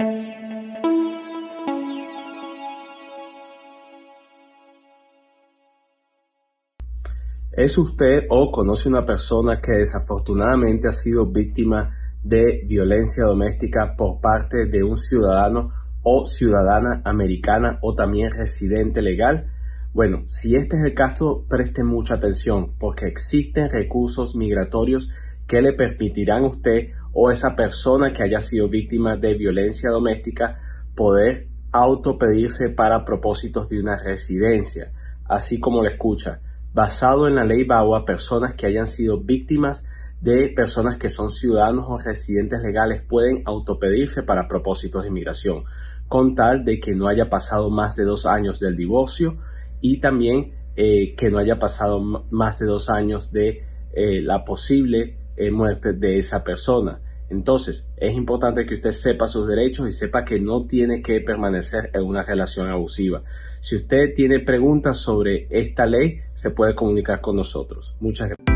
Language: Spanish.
¿Es usted o conoce una persona que desafortunadamente ha sido víctima de violencia doméstica por parte de un ciudadano o ciudadana americana o también residente legal? Bueno, si este es el caso, preste mucha atención porque existen recursos migratorios que le permitirán a usted o esa persona que haya sido víctima de violencia doméstica poder autopedirse para propósitos de una residencia, así como le escucha basado en la ley BAUA, personas que hayan sido víctimas de personas que son ciudadanos o residentes legales pueden autopedirse para propósitos de inmigración, con tal de que no haya pasado más de dos años del divorcio y también eh, que no haya pasado más de dos años de eh, la posible eh, muerte de esa persona. Entonces, es importante que usted sepa sus derechos y sepa que no tiene que permanecer en una relación abusiva. Si usted tiene preguntas sobre esta ley, se puede comunicar con nosotros. Muchas gracias.